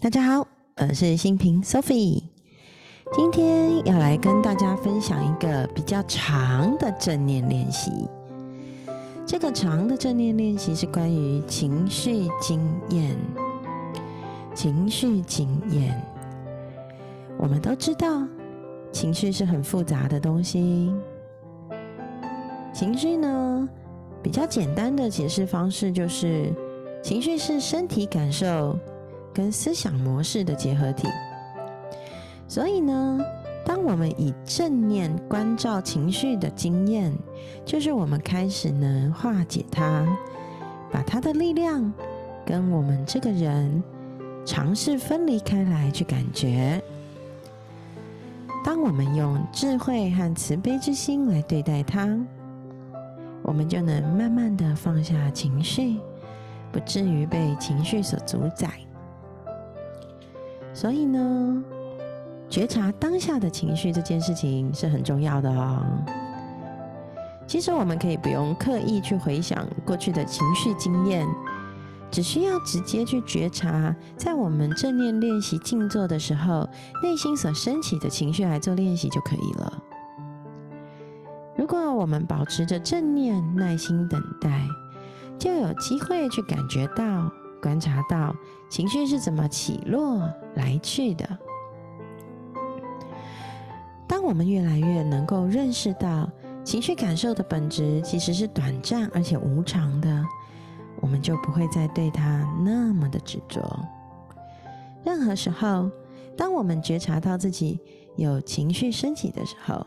大家好，我是新平 Sophie，今天要来跟大家分享一个比较长的正念练习。这个长的正念练习是关于情绪经验。情绪经验，我们都知道，情绪是很复杂的东西。情绪呢，比较简单的解释方式就是，情绪是身体感受。跟思想模式的结合体，所以呢，当我们以正念关照情绪的经验，就是我们开始能化解它，把它的力量跟我们这个人尝试分离开来去感觉。当我们用智慧和慈悲之心来对待它，我们就能慢慢的放下情绪，不至于被情绪所主宰。所以呢，觉察当下的情绪这件事情是很重要的哦。其实我们可以不用刻意去回想过去的情绪经验，只需要直接去觉察，在我们正念练习静坐的时候，内心所升起的情绪来做练习就可以了。如果我们保持着正念，耐心等待，就有机会去感觉到。观察到情绪是怎么起落来去的。当我们越来越能够认识到情绪感受的本质其实是短暂而且无常的，我们就不会再对它那么的执着。任何时候，当我们觉察到自己有情绪升起的时候，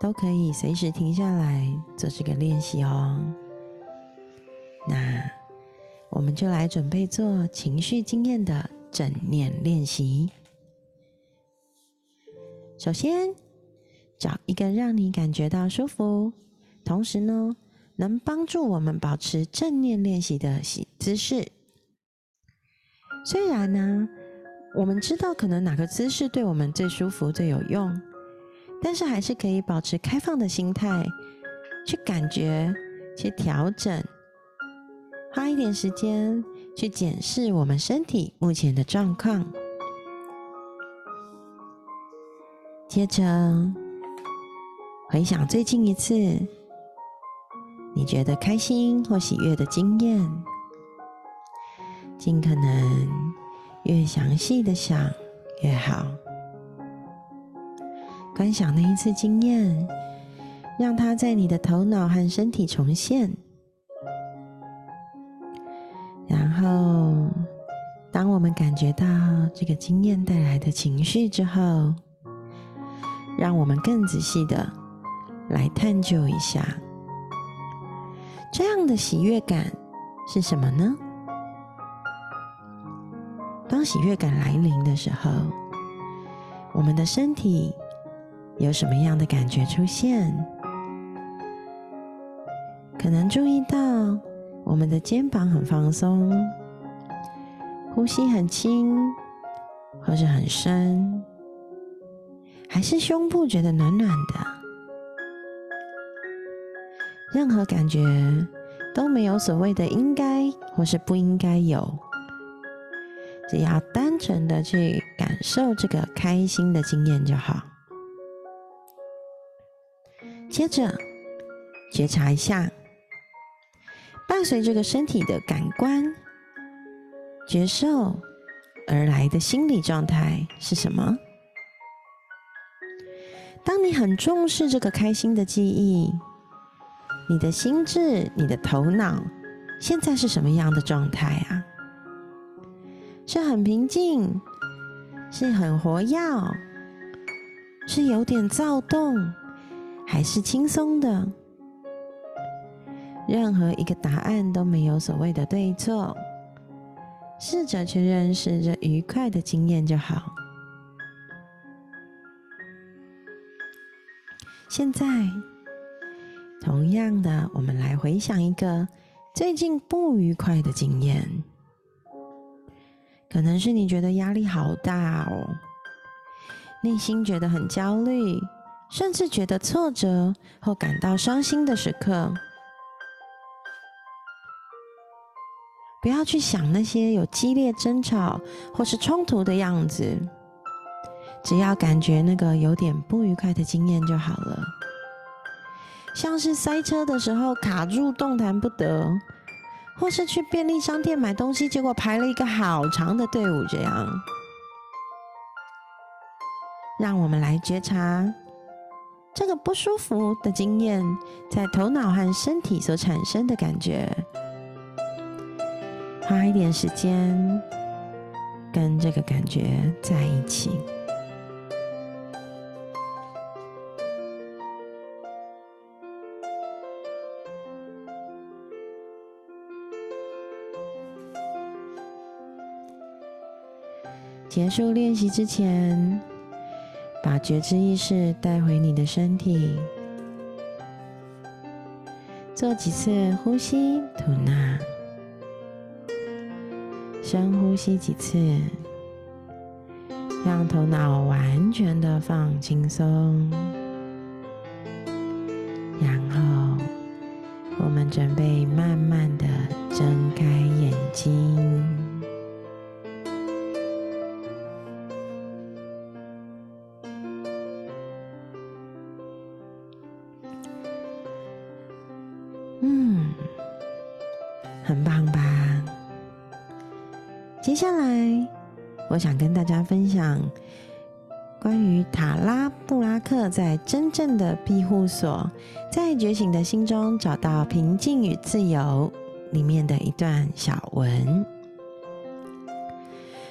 都可以随时停下来做这个练习哦。我们就来准备做情绪经验的正念练习。首先，找一个让你感觉到舒服，同时呢，能帮助我们保持正念练习的姿势。虽然呢，我们知道可能哪个姿势对我们最舒服、最有用，但是还是可以保持开放的心态，去感觉、去调整。花一点时间去检视我们身体目前的状况，接着回想最近一次你觉得开心或喜悦的经验，尽可能越详细的想越好。观想那一次经验，让它在你的头脑和身体重现。我们感觉到这个经验带来的情绪之后，让我们更仔细的来探究一下，这样的喜悦感是什么呢？当喜悦感来临的时候，我们的身体有什么样的感觉出现？可能注意到。我们的肩膀很放松，呼吸很轻，或是很深，还是胸部觉得暖暖的，任何感觉都没有所谓的应该或是不应该有，只要单纯的去感受这个开心的经验就好。接着觉察一下。伴随这个身体的感官觉受而来的心理状态是什么？当你很重视这个开心的记忆，你的心智、你的头脑现在是什么样的状态啊？是很平静，是很活跃，是有点躁动，还是轻松的？任何一个答案都没有所谓的对错，试着去认识这愉快的经验就好。现在，同样的，我们来回想一个最近不愉快的经验，可能是你觉得压力好大哦，内心觉得很焦虑，甚至觉得挫折或感到伤心的时刻。不要去想那些有激烈争吵或是冲突的样子，只要感觉那个有点不愉快的经验就好了。像是塞车的时候卡住动弹不得，或是去便利商店买东西，结果排了一个好长的队伍，这样。让我们来觉察这个不舒服的经验在头脑和身体所产生的感觉。花一点时间跟这个感觉在一起。结束练习之前，把觉知意识带回你的身体，做几次呼吸吐纳。深呼吸几次，让头脑完全的放轻松，然后我们准备慢慢的睁开眼睛。嗯，很棒吧？接下来，我想跟大家分享关于塔拉布拉克在《真正的庇护所，在觉醒的心中找到平静与自由》里面的一段小文。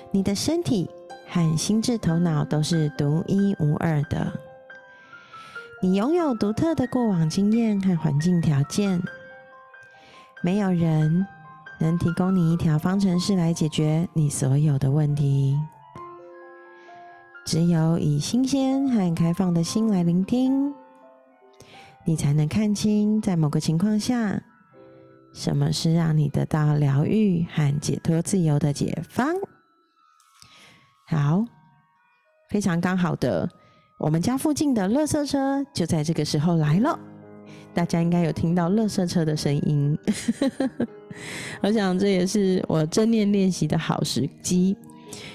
你的身体和心智头脑都是独一无二的，你拥有独特的过往经验和环境条件，没有人。能提供你一条方程式来解决你所有的问题。只有以新鲜和开放的心来聆听，你才能看清在某个情况下，什么是让你得到疗愈和解脱自由的解方。好，非常刚好的，我们家附近的垃圾车就在这个时候来了。大家应该有听到垃圾车的声音，我想这也是我正念练习的好时机，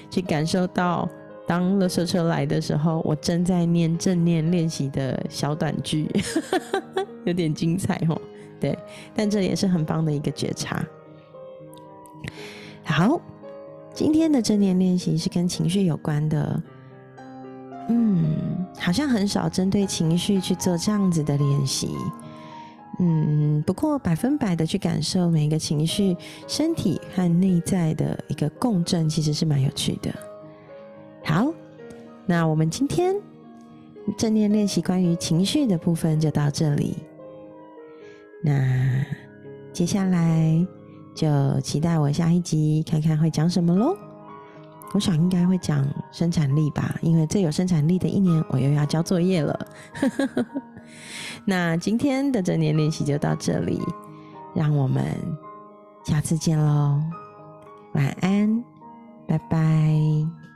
去感受到当垃圾车来的时候，我正在念正念练习的小短句，有点精彩哦。对，但这也是很棒的一个觉察。好，今天的正念练习是跟情绪有关的，嗯，好像很少针对情绪去做这样子的练习。嗯，不过百分百的去感受每一个情绪，身体和内在的一个共振，其实是蛮有趣的。好，那我们今天正念练习关于情绪的部分就到这里。那接下来就期待我下一集看看会讲什么喽。我想应该会讲生产力吧，因为最有生产力的一年，我又要交作业了。那今天的正念练习就到这里，让我们下次见喽，晚安，拜拜。